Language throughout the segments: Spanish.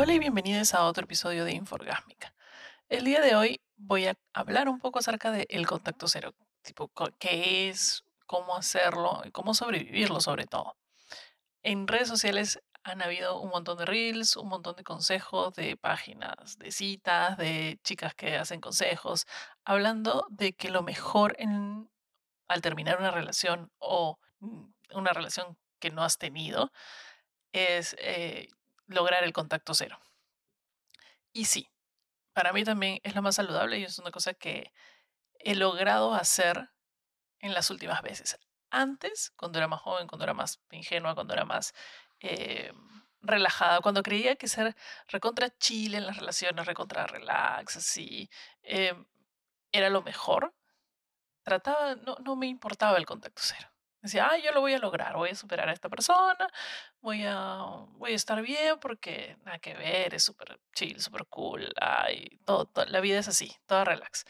Hola y bienvenidos a otro episodio de Inforgásmica. El día de hoy voy a hablar un poco acerca del contacto cero, tipo qué es, cómo hacerlo y cómo sobrevivirlo sobre todo. En redes sociales han habido un montón de reels, un montón de consejos de páginas, de citas, de chicas que hacen consejos, hablando de que lo mejor en, al terminar una relación o mm, una relación que no has tenido es eh, lograr el contacto cero. Y sí, para mí también es lo más saludable y es una cosa que he logrado hacer en las últimas veces. Antes, cuando era más joven, cuando era más ingenua, cuando era más eh, relajada, cuando creía que ser recontra chile en las relaciones, recontra relax, así, eh, era lo mejor, trataba, no, no me importaba el contacto cero. Decía, ah, yo lo voy a lograr, voy a superar a esta persona, voy a, voy a estar bien porque nada que ver, es súper chill, súper cool, ay, todo, la vida es así, toda relax.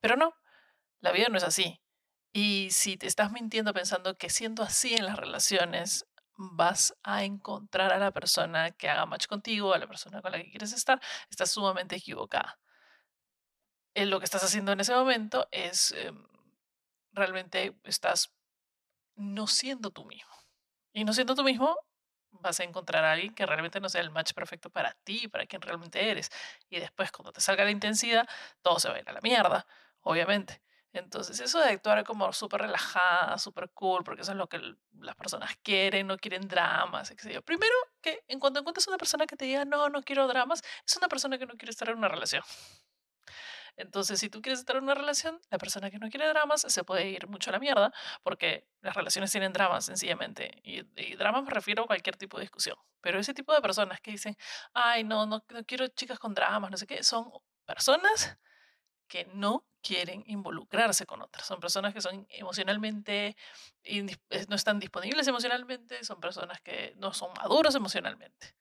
Pero no, la vida no es así. Y si te estás mintiendo pensando que siendo así en las relaciones vas a encontrar a la persona que haga match contigo, a la persona con la que quieres estar, estás sumamente equivocada. Eh, lo que estás haciendo en ese momento es em, realmente estás no siendo tú mismo. Y no siendo tú mismo, vas a encontrar a alguien que realmente no sea el match perfecto para ti, para quien realmente eres. Y después, cuando te salga la intensidad, todo se va a ir a la mierda, obviamente. Entonces, eso de actuar como súper relajada, súper cool, porque eso es lo que las personas quieren, no quieren dramas, etc. Primero, que en cuanto encuentres una persona que te diga, no, no quiero dramas, es una persona que no quiere estar en una relación. Entonces, si tú quieres estar en una relación, la persona que no quiere dramas se puede ir mucho a la mierda, porque las relaciones tienen dramas, sencillamente. Y, y dramas me refiero a cualquier tipo de discusión. Pero ese tipo de personas que dicen, ay, no, no, no quiero chicas con dramas, no sé qué, son personas que no quieren involucrarse con otras. Son personas que son emocionalmente, eh, no están disponibles emocionalmente, son personas que no son maduros emocionalmente.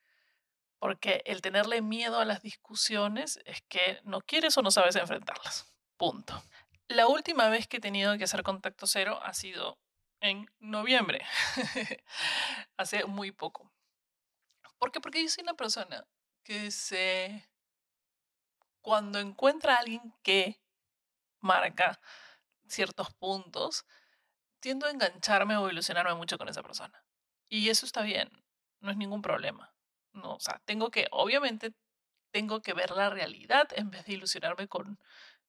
Porque el tenerle miedo a las discusiones es que no quieres o no sabes enfrentarlas. Punto. La última vez que he tenido que hacer contacto cero ha sido en noviembre, hace muy poco. ¿Por qué? Porque yo soy una persona que se... Cuando encuentra a alguien que marca ciertos puntos, tiendo a engancharme o ilusionarme mucho con esa persona. Y eso está bien, no es ningún problema. O sea, tengo que, obviamente, tengo que ver la realidad en vez de ilusionarme con,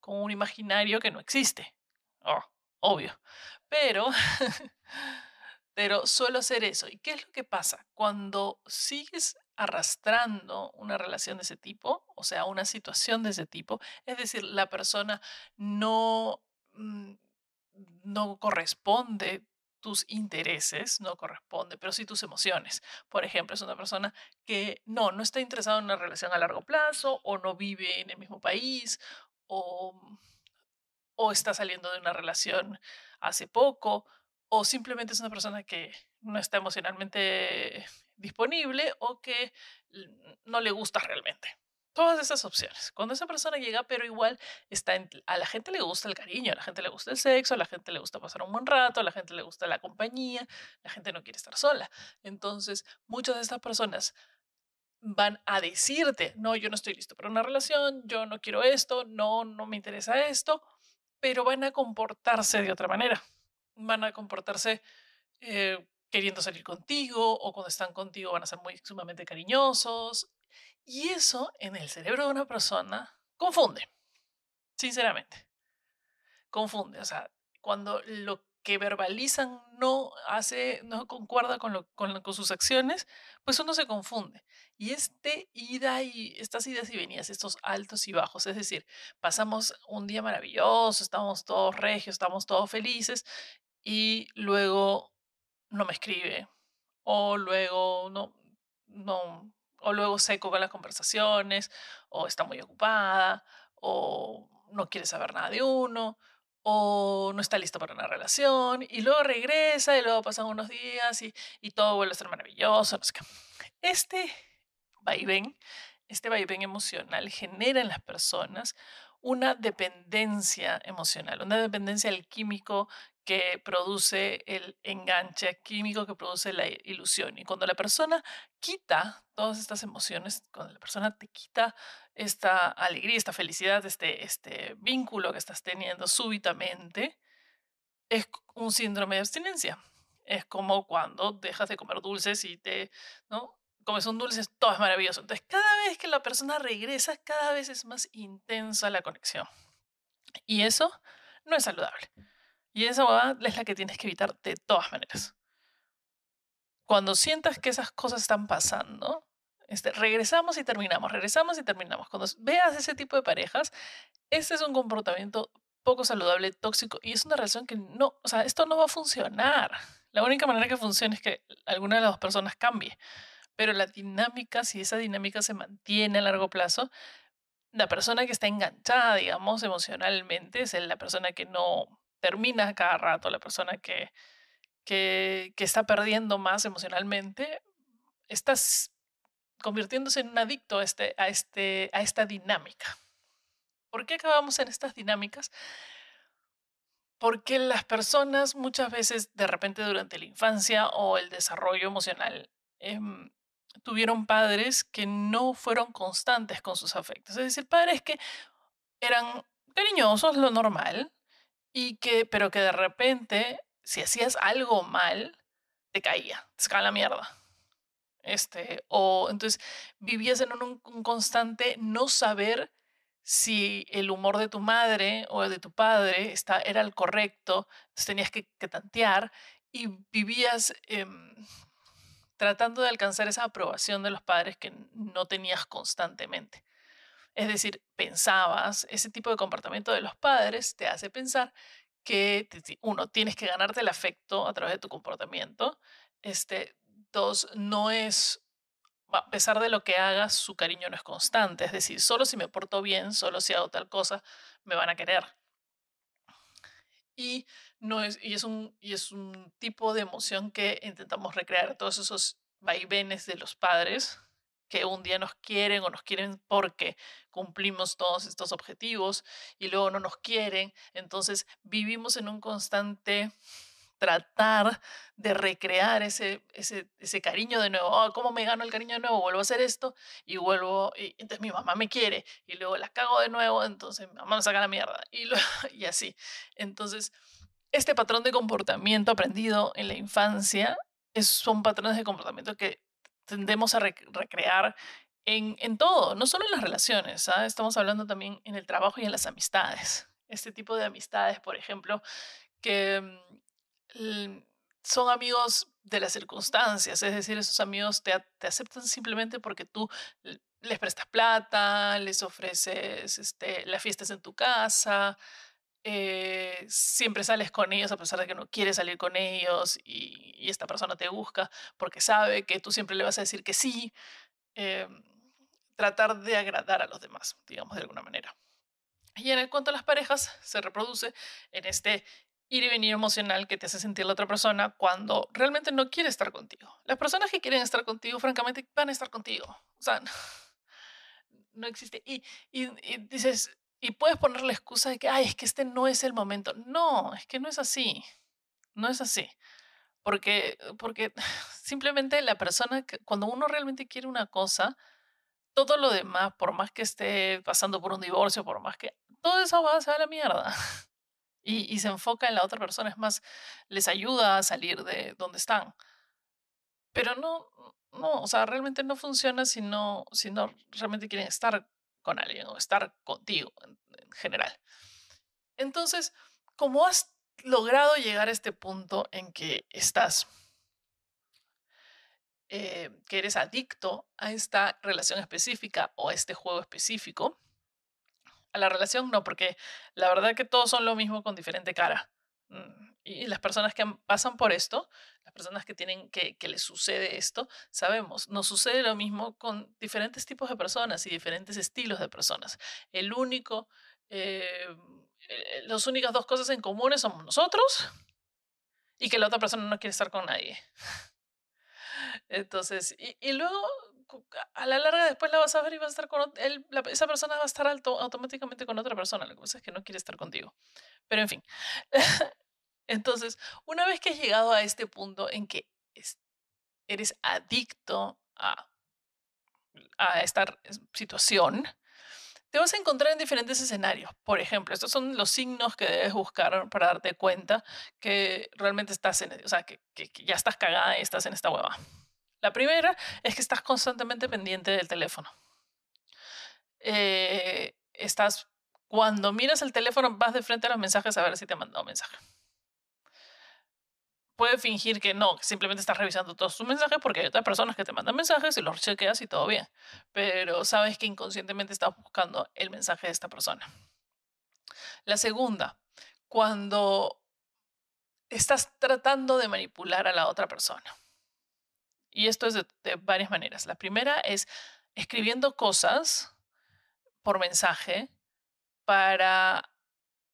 con un imaginario que no existe. Oh, obvio. Pero, pero suelo hacer eso. ¿Y qué es lo que pasa? Cuando sigues arrastrando una relación de ese tipo, o sea, una situación de ese tipo, es decir, la persona no, mm, no corresponde tus intereses, no corresponde, pero sí tus emociones. Por ejemplo, es una persona que no, no está interesada en una relación a largo plazo o no vive en el mismo país o, o está saliendo de una relación hace poco o simplemente es una persona que no está emocionalmente disponible o que no le gusta realmente. Todas esas opciones. Cuando esa persona llega, pero igual está a la gente le gusta el cariño, a la gente le gusta el sexo, a la gente le gusta pasar un buen rato, a la gente le gusta la compañía, la gente no quiere estar sola. Entonces, muchas de estas personas van a decirte, no, yo no estoy listo para una relación, yo no quiero esto, no, no me interesa esto, pero van a comportarse de otra manera. Van a comportarse eh, queriendo salir contigo o cuando están contigo van a ser muy sumamente cariñosos y eso en el cerebro de una persona confunde, sinceramente. Confunde, o sea, cuando lo que verbalizan no hace, no concuerda con, con, sus acciones, pues uno se confunde. Y este ida y estas idas y venidas, estos altos y bajos, es decir, pasamos un día maravilloso, estamos todos regios, estamos todos felices, y luego no me escribe, o luego no, no, o luego seco con las conversaciones, o está muy ocupada, o no quiere saber nada de uno, o no está listo para una relación, y luego regresa, y luego pasan unos días, y, y todo vuelve a ser maravilloso. No. Este vaivén, este vaivén emocional genera en las personas una dependencia emocional, una dependencia al químico que produce el enganche químico que produce la ilusión. Y cuando la persona quita todas estas emociones, cuando la persona te quita esta alegría, esta felicidad, este, este vínculo que estás teniendo súbitamente, es un síndrome de abstinencia. Es como cuando dejas de comer dulces y te, ¿no? Comes un dulce, todo es maravilloso. Entonces, cada vez que la persona regresa, cada vez es más intensa la conexión. Y eso no es saludable. Y esa es la que tienes que evitar de todas maneras. Cuando sientas que esas cosas están pasando, este, regresamos y terminamos, regresamos y terminamos. Cuando veas ese tipo de parejas, este es un comportamiento poco saludable, tóxico, y es una relación que no, o sea, esto no va a funcionar. La única manera que funcione es que alguna de las dos personas cambie. Pero la dinámica, si esa dinámica se mantiene a largo plazo, la persona que está enganchada, digamos, emocionalmente, es la persona que no, termina cada rato, la persona que, que, está perdiendo más emocionalmente, estás convirtiéndose en un adicto a, este, a, este, a esta dinámica. ¿Por qué acabamos en estas dinámicas? Porque las personas muchas veces de repente durante la infancia o el desarrollo emocional em, tuvieron padres que no fueron constantes con sus afectos. Es decir, padres que eran cariñosos, lo normal, y que, pero que de repente, si hacías algo mal, te caía, te sacaba la mierda. Este, o entonces vivías en un, constante no saber si el humor de tu madre o de tu padre está, era el correcto, tenías que, tantear y vivías em, tratando de alcanzar esa aprobación de los padres que no tenías constantemente. Es decir, pensabas, ese tipo de comportamiento de los padres te hace pensar que, uno, tienes que ganarte el afecto a través de tu comportamiento. Este, dos, no es, a pesar de lo que hagas, su cariño no es constante. Es decir, solo si me porto bien, solo si hago tal cosa, me van a querer. Y, no es, y, es un, y es un tipo de emoción que intentamos recrear, todos esos vaivenes de los padres que un día nos quieren o nos quieren porque cumplimos todos estos objetivos y luego no nos quieren. Entonces vivimos en un constante tratar de recrear ese, ese, ese cariño de nuevo. Oh, ¿Cómo me gano el cariño de nuevo? Vuelvo a hacer esto y vuelvo, y entonces mi mamá me quiere y luego la cago de nuevo, entonces mi mamá me saca la mierda y, y así. Entonces, este patrón de comportamiento aprendido en la infancia son patrones de comportamiento que tendemos a recrear en, en, todo, no solo en las relaciones, ¿sabes? estamos hablando también en el trabajo y en las amistades. Este tipo de amistades, por ejemplo, que mm, son amigos de las circunstancias, es decir, esos amigos te, te aceptan simplemente porque tú les prestas plata, les ofreces este, las fiestas en tu casa, eh, siempre sales con ellos a pesar de que no quieres salir con ellos y, esta persona te busca porque sabe que tú siempre le vas a decir que sí, eh, tratar de agradar a los demás, digamos de alguna manera. Y en el cuanto a las parejas, se reproduce en este ir y venir emocional que te hace sentir la otra persona cuando realmente no quiere estar contigo. Las personas que quieren estar contigo, francamente, van a estar contigo. O sea, no, existe. y, y dices, y puedes poner la excusa de que, ay, es que este no es el momento. No, es que no es así. No es así. Porque, porque simplemente la persona, que, cuando uno realmente quiere una cosa, todo lo demás, por más que esté pasando por un divorcio, por más que, todo eso va, a la mierda. Y, se enfoca en la otra persona, es más, les ayuda a salir de donde están. Pero no, no, o sea, realmente no funciona si no, si no realmente quieren estar con alguien o estar contigo en, general. Entonces, como has logrado llegar a este punto en que estás, eh, que eres adicto a esta relación específica o a este juego específico, a la relación no, porque la verdad que todos son lo mismo con diferente cara. Mm, y las personas que pasan por esto, las personas que tienen que, que les sucede esto, sabemos, nos sucede lo mismo con diferentes tipos de personas y diferentes estilos de personas. El único, eh, eh, las únicas dos cosas en común somos nosotros y que la otra persona no quiere estar con nadie. Entonces, y, y luego a la larga después la vas a ver y vas a estar con él, esa persona va a estar automáticamente con otra persona. Lo que pasa es que no quiere estar contigo. Pero en fin. Entonces, una vez que has llegado a este punto en que eres adicto a, a esta situación, te vas a encontrar en diferentes escenarios. Por ejemplo, estos son los signos que debes buscar para darte cuenta que realmente estás en, o sea, que, que, ya estás cagada y estás en esta hueva. La primera es que estás constantemente pendiente del teléfono. Eh, estás, cuando miras el teléfono, vas de frente a los mensajes a ver si te han mandado mensaje puede fingir que no, que simplemente estás revisando todos tus mensajes porque hay otras personas que te mandan mensajes y los chequeas y todo bien. Pero sabes que inconscientemente estás buscando el mensaje de esta persona. La segunda, cuando estás tratando de manipular a la otra persona. Y esto es de, varias maneras. La primera es escribiendo cosas por mensaje para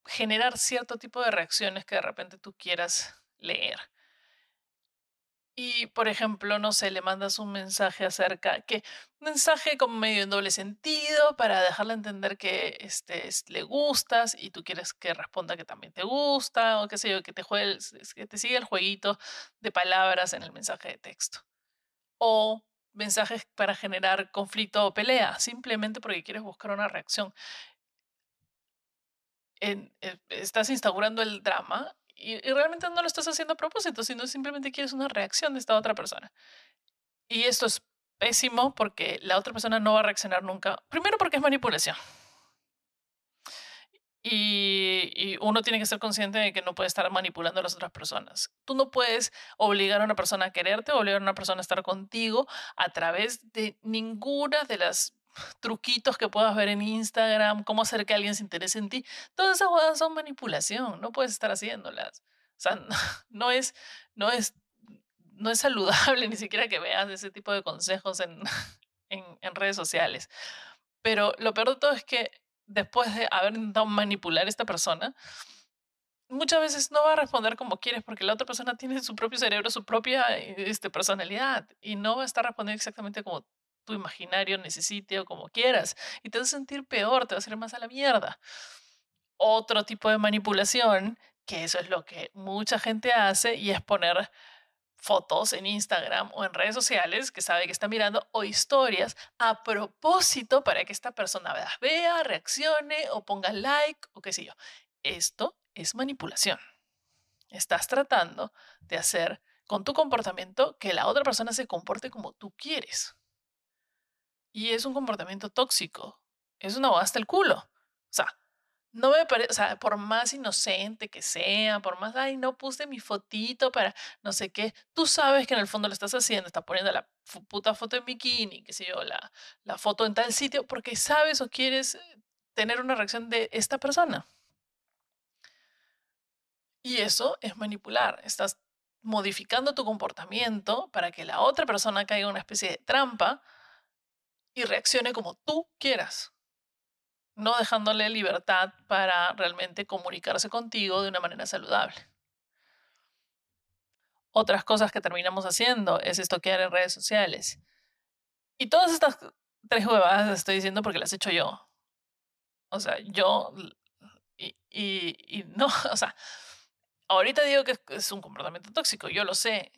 generar cierto tipo de reacciones que de repente tú quieras leer. Y, por ejemplo, no sé, le mandas un mensaje acerca, que un mensaje como medio en doble sentido para dejarle entender que este, le gustas y tú quieres que responda que también te gusta o qué sé yo, que te, juegue que te siga el jueguito de palabras en el mensaje de texto. O mensajes para generar conflicto o pelea, simplemente porque quieres buscar una reacción. En, eh, estás instaurando el drama y, realmente no lo estás haciendo a propósito, sino simplemente quieres una reacción de esta otra persona. Y esto es pésimo porque la otra persona no va a reaccionar nunca. Primero porque es manipulación. Y, uno tiene que ser consciente de que no puede estar manipulando a las otras personas. Tú no puedes obligar a una persona a quererte obligar a una persona a estar contigo a través de ninguna de las truquitos que puedas ver en Instagram, cómo hacer que alguien se interese en ti. Todas esas cosas son manipulación, no puedes estar haciéndolas. O sea, no, es, no, es, no es saludable ni siquiera que veas ese tipo de consejos en, en, en redes sociales. Pero lo peor de todo es que después de haber intentado manipular a esta persona, muchas veces no va a responder como quieres porque la otra persona tiene su propio cerebro, su propia este, personalidad y no va a estar respondiendo exactamente como tu imaginario necesite o como quieras. Y te vas a sentir peor, te vas a ir más a la mierda. Otro tipo de manipulación, que eso es lo que mucha gente hace, y es poner fotos en Instagram o en redes sociales que sabe que está mirando o historias a propósito para que esta persona las vea, reaccione o ponga like o qué sé yo. Esto es manipulación. Estás tratando de hacer con tu comportamiento que la otra persona se comporte como tú quieres. Y es un comportamiento tóxico. Es una hasta el culo. O sea, no me parece, o sea, por más inocente que sea, por más, ay, no puse mi fotito para no sé qué, tú sabes que en el fondo lo estás haciendo, estás poniendo la puta foto en bikini, qué sé yo, la, la foto en tal sitio, porque sabes o quieres eh, tener una reacción de esta persona. Y eso es manipular. Estás modificando tu comportamiento para que la otra persona caiga en una especie de trampa y reaccione como tú quieras, no dejándole libertad para realmente comunicarse contigo de una manera saludable. Otras cosas que terminamos haciendo es estoquear en redes sociales. Y todas estas tres huevadas las estoy diciendo porque las he hecho yo. O sea, yo... Y, y, y no, o sea, ahorita digo que es un comportamiento tóxico, yo lo sé.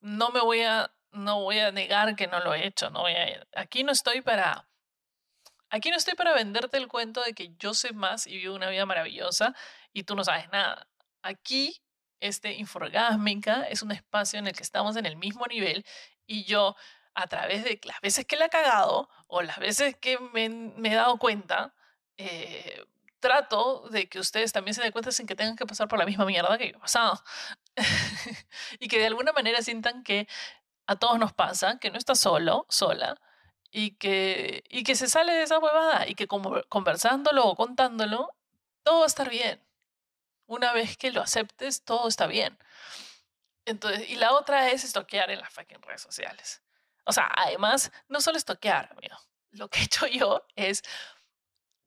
No me voy a no voy a negar que no lo he hecho, no voy a, aquí no estoy para aquí no estoy para venderte el cuento de que yo sé más y vivo una vida maravillosa y tú no sabes nada. Aquí este Inforgásmica es un espacio en el que estamos en el mismo nivel y yo a través de las veces que le he cagado o las veces que me, me he dado cuenta, eh, trato de que ustedes también se den cuenta sin que tengan que pasar por la misma mierda que yo he pasado. y que de alguna manera sientan que a todos nos pasa, que no está solo, sola, y que, y que se sale de esa huevada, y que como conversándolo o contándolo, todo va a estar bien. Una vez que lo aceptes, todo está bien. Entonces, y la otra es estoquear en las fucking redes sociales. O sea, además, no solo estoquear, amigo. Lo que he hecho yo es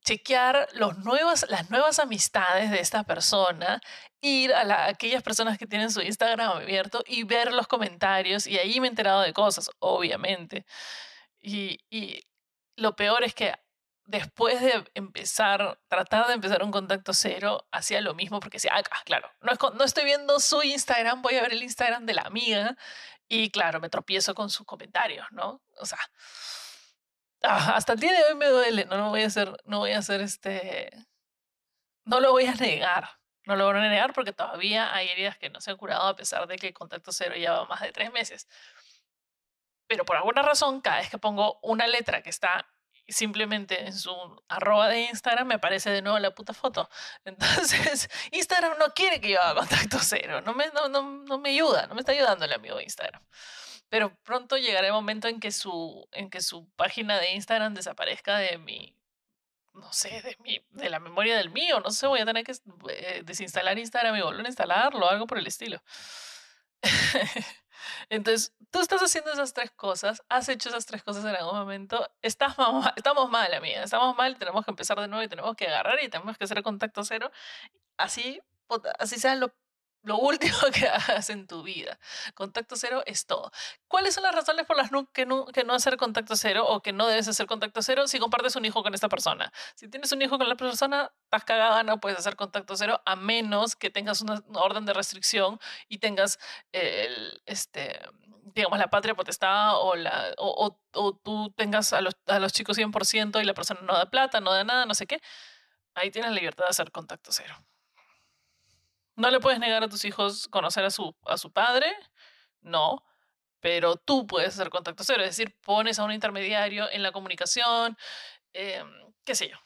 chequear los nuevos, las nuevas amistades de esta persona, ir a, aquellas personas que tienen su Instagram abierto y ver los comentarios y ahí me he enterado de cosas, obviamente. Y, lo peor es que después de empezar, tratar de empezar un contacto cero, hacía lo mismo porque decía, ah, claro, no, no estoy viendo su Instagram, voy a ver el Instagram de la amiga y claro, me tropiezo con sus comentarios, ¿no? O sea, ah, hasta el día de hoy me duele, no lo voy a hacer, no voy a hacer este, no lo voy a negar. No lo voy a negar porque todavía hay heridas que no se han curado a pesar de que el contacto cero lleva más de tres meses. Pero por alguna razón, cada vez que pongo una letra que está simplemente en su arroba de Instagram me aparece de nuevo la puta foto. Entonces, Instagram no quiere que yo haga contacto cero, no me, no, no, no me ayuda, no me está ayudando el amigo de Instagram. Pero pronto llegará el momento en que su, en que su página de Instagram desaparezca de mi, no sé, de, mi, de la memoria del mío, no sé, voy a tener que eh, desinstalar Instagram y volver a instalarlo, algo por el estilo. Entonces, tú estás haciendo esas tres cosas, has hecho esas tres cosas en algún momento, estás mal, estamos mal, amiga, estamos mal, tenemos que empezar de nuevo y tenemos que agarrar y tenemos que hacer contacto cero. Así, así sea lo lo último que hagas en tu vida. Contacto cero es todo. ¿Cuáles son las razones por las que no, que no hacer contacto cero o que no debes hacer contacto cero si compartes un hijo con esta persona? Si tienes un hijo con la persona, estás cagada, no puedes hacer contacto cero a menos que tengas una, orden de restricción y tengas el, este, digamos, la patria potestad o, la, o, o, tú tengas a los, a los chicos 100% y la persona no da plata, no da nada, no sé qué. Ahí tienes libertad de hacer contacto cero. No le puedes negar a tus hijos conocer a su, a su padre, no, pero tú puedes hacer contacto cero, es decir, pones a un intermediario en la comunicación, em, qué sé yo.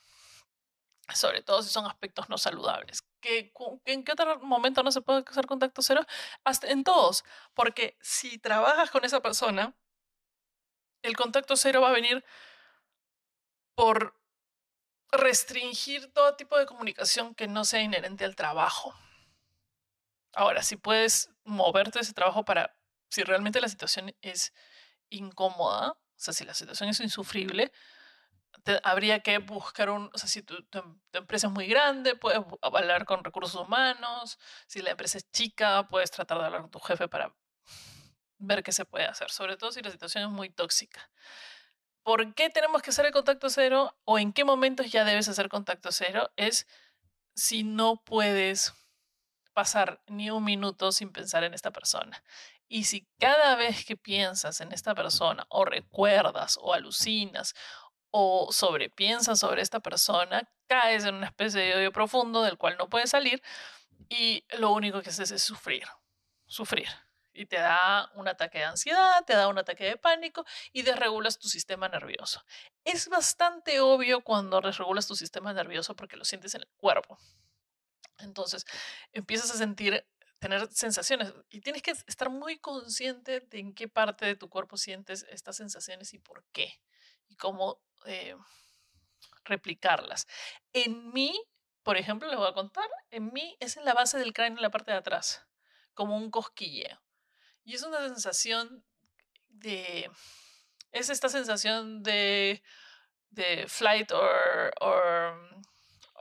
Sobre todo si son aspectos no saludables. ¿Que, ¿En qué otro momento no se puede hacer contacto cero? Hasta en todos, porque si trabajas con esa persona, el contacto cero va a venir por restringir todo tipo de comunicación que no sea inherente al trabajo. Ahora, si puedes moverte ese trabajo para, si realmente la situación es incómoda, o sea, si la situación es insufrible, habría que buscar un, o sea, si tu, empresa es muy grande, puedes hablar con recursos humanos, si la empresa es chica, puedes tratar de hablar con tu jefe para ver qué se puede hacer, sobre todo si la situación es muy tóxica. ¿Por qué tenemos que hacer el contacto cero o en qué momentos ya debes hacer contacto cero? Es si no puedes pasar ni un minuto sin pensar en esta persona. Y si cada vez que piensas en esta persona o recuerdas o alucinas o sobrepiensas sobre esta persona, caes en una especie de odio profundo del cual no puedes salir y lo único que haces es sufrir, sufrir. Y te da un ataque de ansiedad, te da un ataque de pánico y desregulas tu sistema nervioso. Es bastante obvio cuando desregulas tu sistema nervioso porque lo sientes en el cuerpo. Entonces, empiezas a sentir, tener sensaciones y tienes que estar muy consciente de en qué parte de tu cuerpo sientes estas sensaciones y por qué y cómo eh, replicarlas. En mí, por ejemplo, le voy a contar, en mí es en la base del cráneo, en la parte de atrás, como un cosquilleo. Y es una sensación de, es esta sensación de, de flight or, or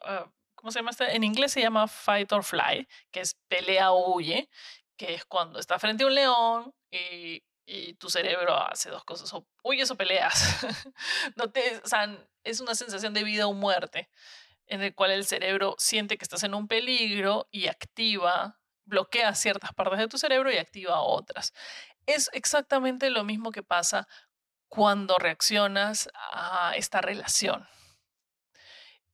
uh, ¿cómo se llama? Este? En inglés se llama fight or fly, que es pelea o huye, que es cuando está frente a un león y, y tu cerebro hace dos cosas, o huyes o peleas. no te, o es una sensación de vida o muerte, en el cual el cerebro siente que estás en un peligro y activa, bloquea ciertas partes de tu cerebro y activa otras. Es exactamente lo mismo que pasa cuando reaccionas a esta relación.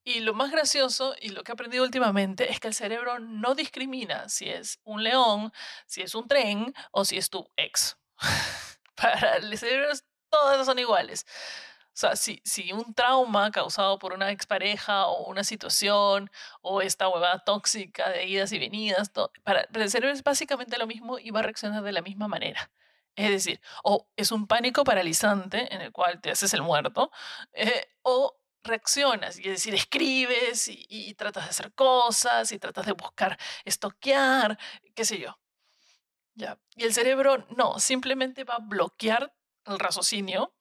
Y lo más gracioso y lo que he aprendido últimamente es que el cerebro no discrimina si es un león, si es un tren o si es tu ex. Para el cerebro todas son iguales. O sea, si, si un trauma causado por una expareja o una situación o esta huevada tóxica de idas y venidas, para, el cerebro es básicamente lo mismo y va a reaccionar de la misma manera. Es decir, o es un pánico paralizante en el cual te haces el muerto, eh, o reaccionas, y es decir, escribes y, tratas de hacer cosas y tratas de buscar estoquear, qué sé yo. ¿Ya? Y el cerebro no, simplemente va a bloquear el raciocinio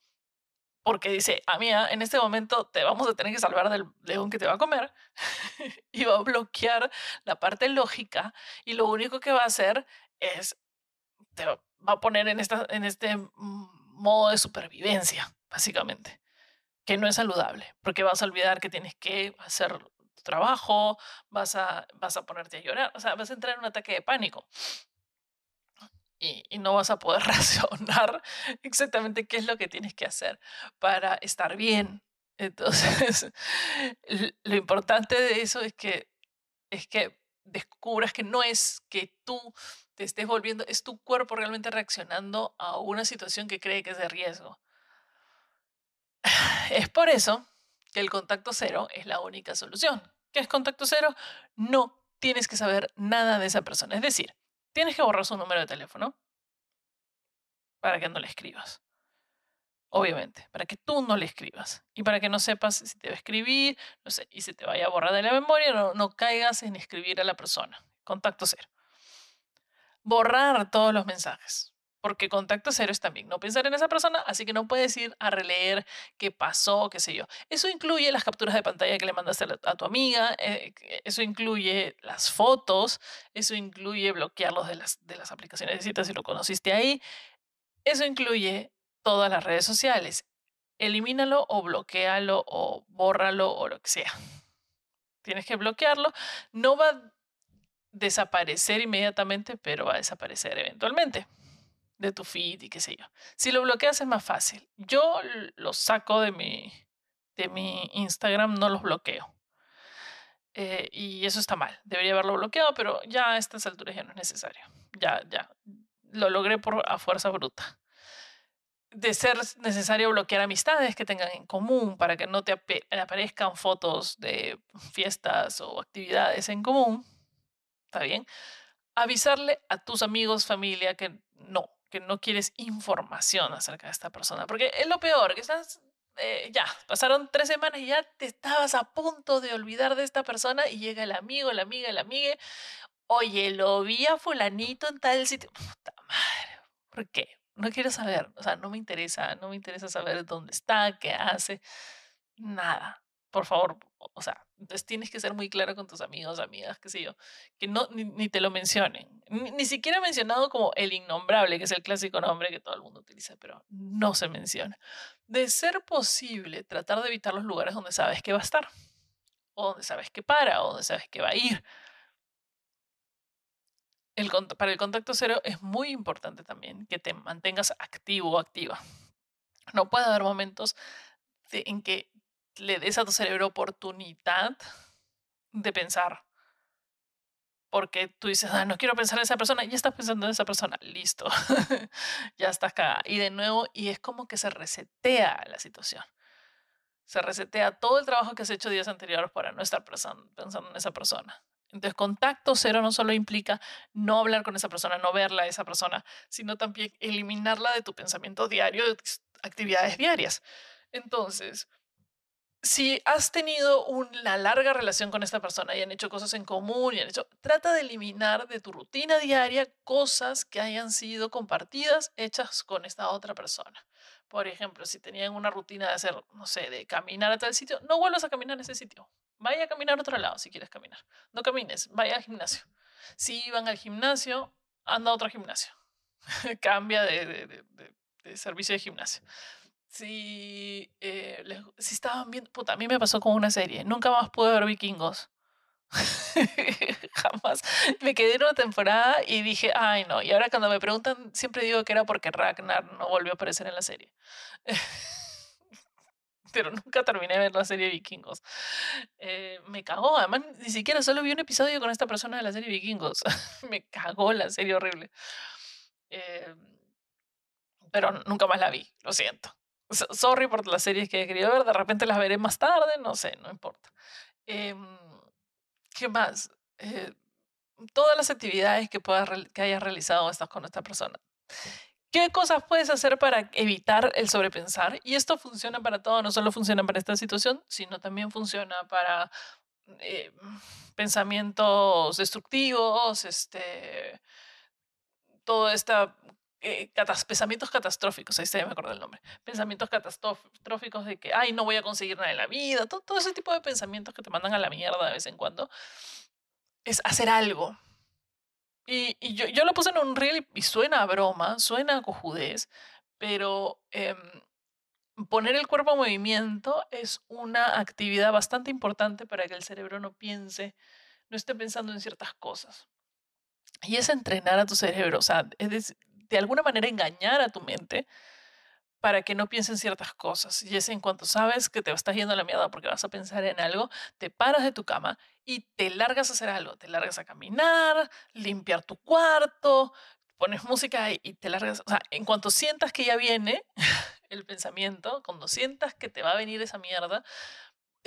porque dice, a mí en este momento te vamos a tener que salvar del león que te va a comer y va a bloquear la parte lógica y lo único que va a hacer es, te va a poner en, esta, en este modo de supervivencia básicamente, que no es saludable, porque vas a olvidar que tienes que hacer tu trabajo, vas a, vas a ponerte a llorar, o sea, vas a entrar en un ataque de pánico. Y, no vas a poder racionar exactamente qué es lo que tienes que hacer para estar bien. Entonces, lo importante de eso es que, es que descubras que no es que tú te estés volviendo, es tu cuerpo realmente reaccionando a una situación que cree que es de riesgo. Es por eso que el contacto cero es la única solución. ¿Qué es contacto cero? No tienes que saber nada de esa persona. Es decir, tienes que borrar su número de teléfono para que no le escribas. Obviamente, para que tú no le escribas y para que no sepas si te va a escribir, y se te vaya a borrar de la memoria, no caigas en escribir a la persona. Contacto cero. Borrar todos los mensajes, porque contacto cero es también no pensar en esa persona, así que no puedes ir a releer qué pasó, qué sé yo. Eso incluye las capturas de pantalla que le mandaste a, tu amiga, eh, eso incluye las fotos, eso incluye bloquearlos de las, de las aplicaciones de citas si lo conociste ahí, eso incluye todas las redes sociales. Elimínalo o bloquealo o bórralo o lo que sea. Tienes que bloquearlo. No va a desaparecer inmediatamente, pero va a desaparecer eventualmente de tu feed y qué sé yo. Si lo bloqueas es más fácil. Yo los saco de mi, de mi Instagram, no los bloqueo. Eh, y eso está mal. Debería haberlo bloqueado, pero ya a estas alturas ya no es necesario. Ya, ya. Lo logré por a fuerza bruta de ser necesario bloquear amistades que tengan en común para que no te aparezcan fotos de fiestas o actividades en común, ¿está bien? Avisarle a tus amigos, familia, que no, que no quieres información acerca de esta persona, porque es lo peor, que estás, eh, ya, pasaron tres semanas y ya te estabas a punto de olvidar de esta persona y llega el amigo, la amiga, el amigue, oye, lo vi a fulanito en tal sitio, puta madre, ¿por qué? no quiero saber, o sea, no me interesa, no me interesa saber dónde está, qué hace, nada. Por favor, o sea, entonces tienes que ser muy claro con tus amigos, amigas, qué sé yo, que no, ni, te lo mencionen. Ni, ni, siquiera mencionado como el innombrable, que es el clásico nombre que todo el mundo utiliza, pero no se menciona. De ser posible, tratar de evitar los lugares donde sabes que va a estar, o donde sabes que para, o donde sabes que va a ir para el contacto cero es muy importante también que te mantengas activo o activa. No puede haber momentos en que le des a tu cerebro oportunidad de pensar. Porque tú dices, ah, no quiero pensar en esa persona, y ya estás pensando en esa persona, listo, ya estás acá. Y de nuevo, y es como que se resetea la situación. Se resetea todo el trabajo que has hecho días anteriores para no estar pensando en esa persona. Entonces, contacto cero no solo implica no hablar con esa persona, no verla a esa persona, sino también eliminarla de tu pensamiento diario, de tus actividades diarias. Entonces, si has tenido una larga relación con esta persona y han hecho cosas en común y han hecho, trata de eliminar de tu rutina diaria cosas que hayan sido compartidas, hechas con esta otra persona. Por ejemplo, si tenían una rutina de hacer, no sé, de caminar a tal sitio, no vuelvas a caminar a ese sitio. Vaya a caminar a otro lado si quieres caminar. No camines, vaya al gimnasio. Si iban al gimnasio, anda a otro gimnasio. Cambia de, servicio de gimnasio. Si, eh, si estaban viendo, puta, a mí me pasó con una serie. Nunca más pude ver vikingos. Jamás. Me quedé en una temporada y dije, ay no. Y ahora cuando me preguntan, siempre digo que era porque Ragnar no volvió a aparecer en la serie. pero nunca terminé de ver la serie Vikingos. Eh, me cagó, además ni siquiera solo vi un episodio con esta persona de la serie Vikingos. me cagó la serie horrible. Eh, pero nunca más la vi, lo siento. Sorry por las series que he querido ver, de repente las veré más tarde, no sé, no importa. Em, ¿Qué más? Eh, todas las actividades que, puedas, que hayas realizado estás con esta persona. ¿Qué cosas puedes hacer para evitar el sobrepensar? Y esto funciona para todo, no solo funciona para esta situación, sino también funciona para eh, pensamientos destructivos, este, todo esta eh, pensamientos catastróficos, ahí se me acuerdo el nombre, pensamientos catastróficos de que, ay, no voy a conseguir nada en la vida, todo, ese tipo de pensamientos que te mandan a la mierda de vez en cuando, es hacer algo, y, y yo, yo, lo puse en un reel y suena a broma, suena a cojudez, pero em, poner el cuerpo en movimiento es una actividad bastante importante para que el cerebro no piense, no esté pensando en ciertas cosas. Y es entrenar a tu cerebro, o sea, es de alguna manera engañar a tu mente para que no piensen ciertas cosas. Y es en cuanto sabes que te estás yendo a la mierda porque vas a pensar en algo, te paras de tu cama y te largas a hacer algo. Te largas a caminar, limpiar tu cuarto, pones música y te largas. O sea, en cuanto sientas que ya viene el pensamiento, cuando sientas que te va a venir esa mierda,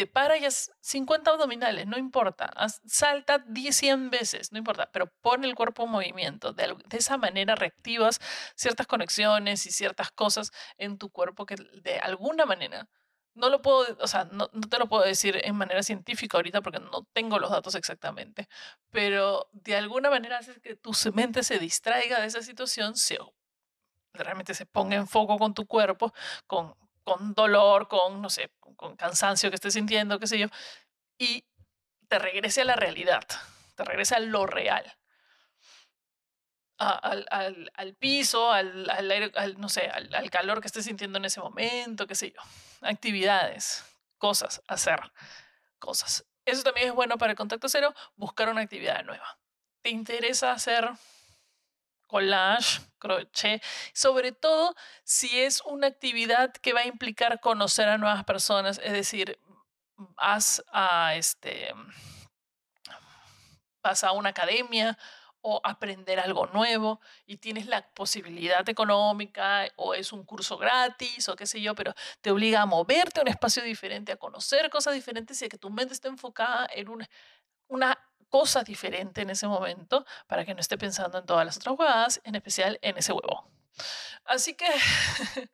para y haz 50 abdominales, no importa. salta 10, 100 veces, no importa, pero pon el cuerpo en movimiento. De, esa manera reactivas ciertas conexiones y ciertas cosas en tu cuerpo que de alguna manera, no lo puedo, o sea, no, te lo puedo decir en manera científica ahorita porque no tengo los datos exactamente, pero de alguna manera haces que tu mente se distraiga de esa situación, se, realmente se ponga en foco con tu cuerpo, con con dolor, con, no sé, con cansancio que estés sintiendo, qué sé yo, y te regrese a la realidad, te regrese a lo real. al, al, al, piso, al, aire, no sé, al, calor que estés sintiendo en ese momento, qué sé yo. Actividades, cosas, hacer cosas. Eso también es bueno para el contacto cero, buscar una actividad nueva. ¿Te interesa hacer collage, crochet, sobre todo si es una actividad que va a implicar conocer a nuevas personas, es decir, vas a este vas a una academia o aprender algo nuevo y tienes la posibilidad económica o es un curso gratis o qué sé yo, pero te obliga a moverte a un espacio diferente, a conocer cosas diferentes y a que tu mente esté enfocada en una, una cosa diferente en ese momento para que no esté pensando en todas las otras jugadas, en especial en ese huevo. Así que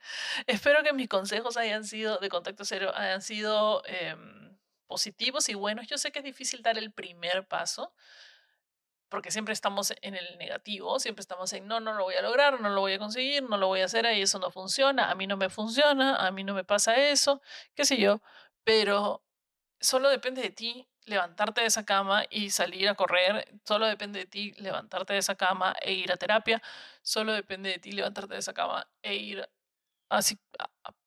espero que mis consejos hayan sido de contacto cero, hayan sido em, positivos y buenos. Yo sé que es difícil dar el primer paso, porque siempre estamos en el negativo, siempre estamos en no, no lo voy a lograr, no lo voy a conseguir, no lo voy a hacer, y eso no funciona, a mí no me funciona, a mí no me pasa eso, qué sé yo, pero solo depende de ti levantarte de esa cama y salir a correr, solo depende de ti levantarte de esa cama e ir a terapia, solo depende de ti levantarte de esa cama e ir así,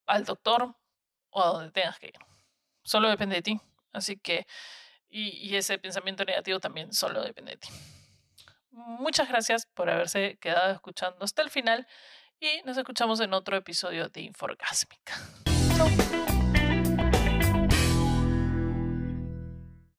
al doctor o a donde tengas que ir. Solo depende de ti. Así que, y, y ese pensamiento negativo también solo depende de ti. Muchas gracias por haberse quedado escuchando hasta el final y nos escuchamos en otro episodio de Inforgásmica. Chau.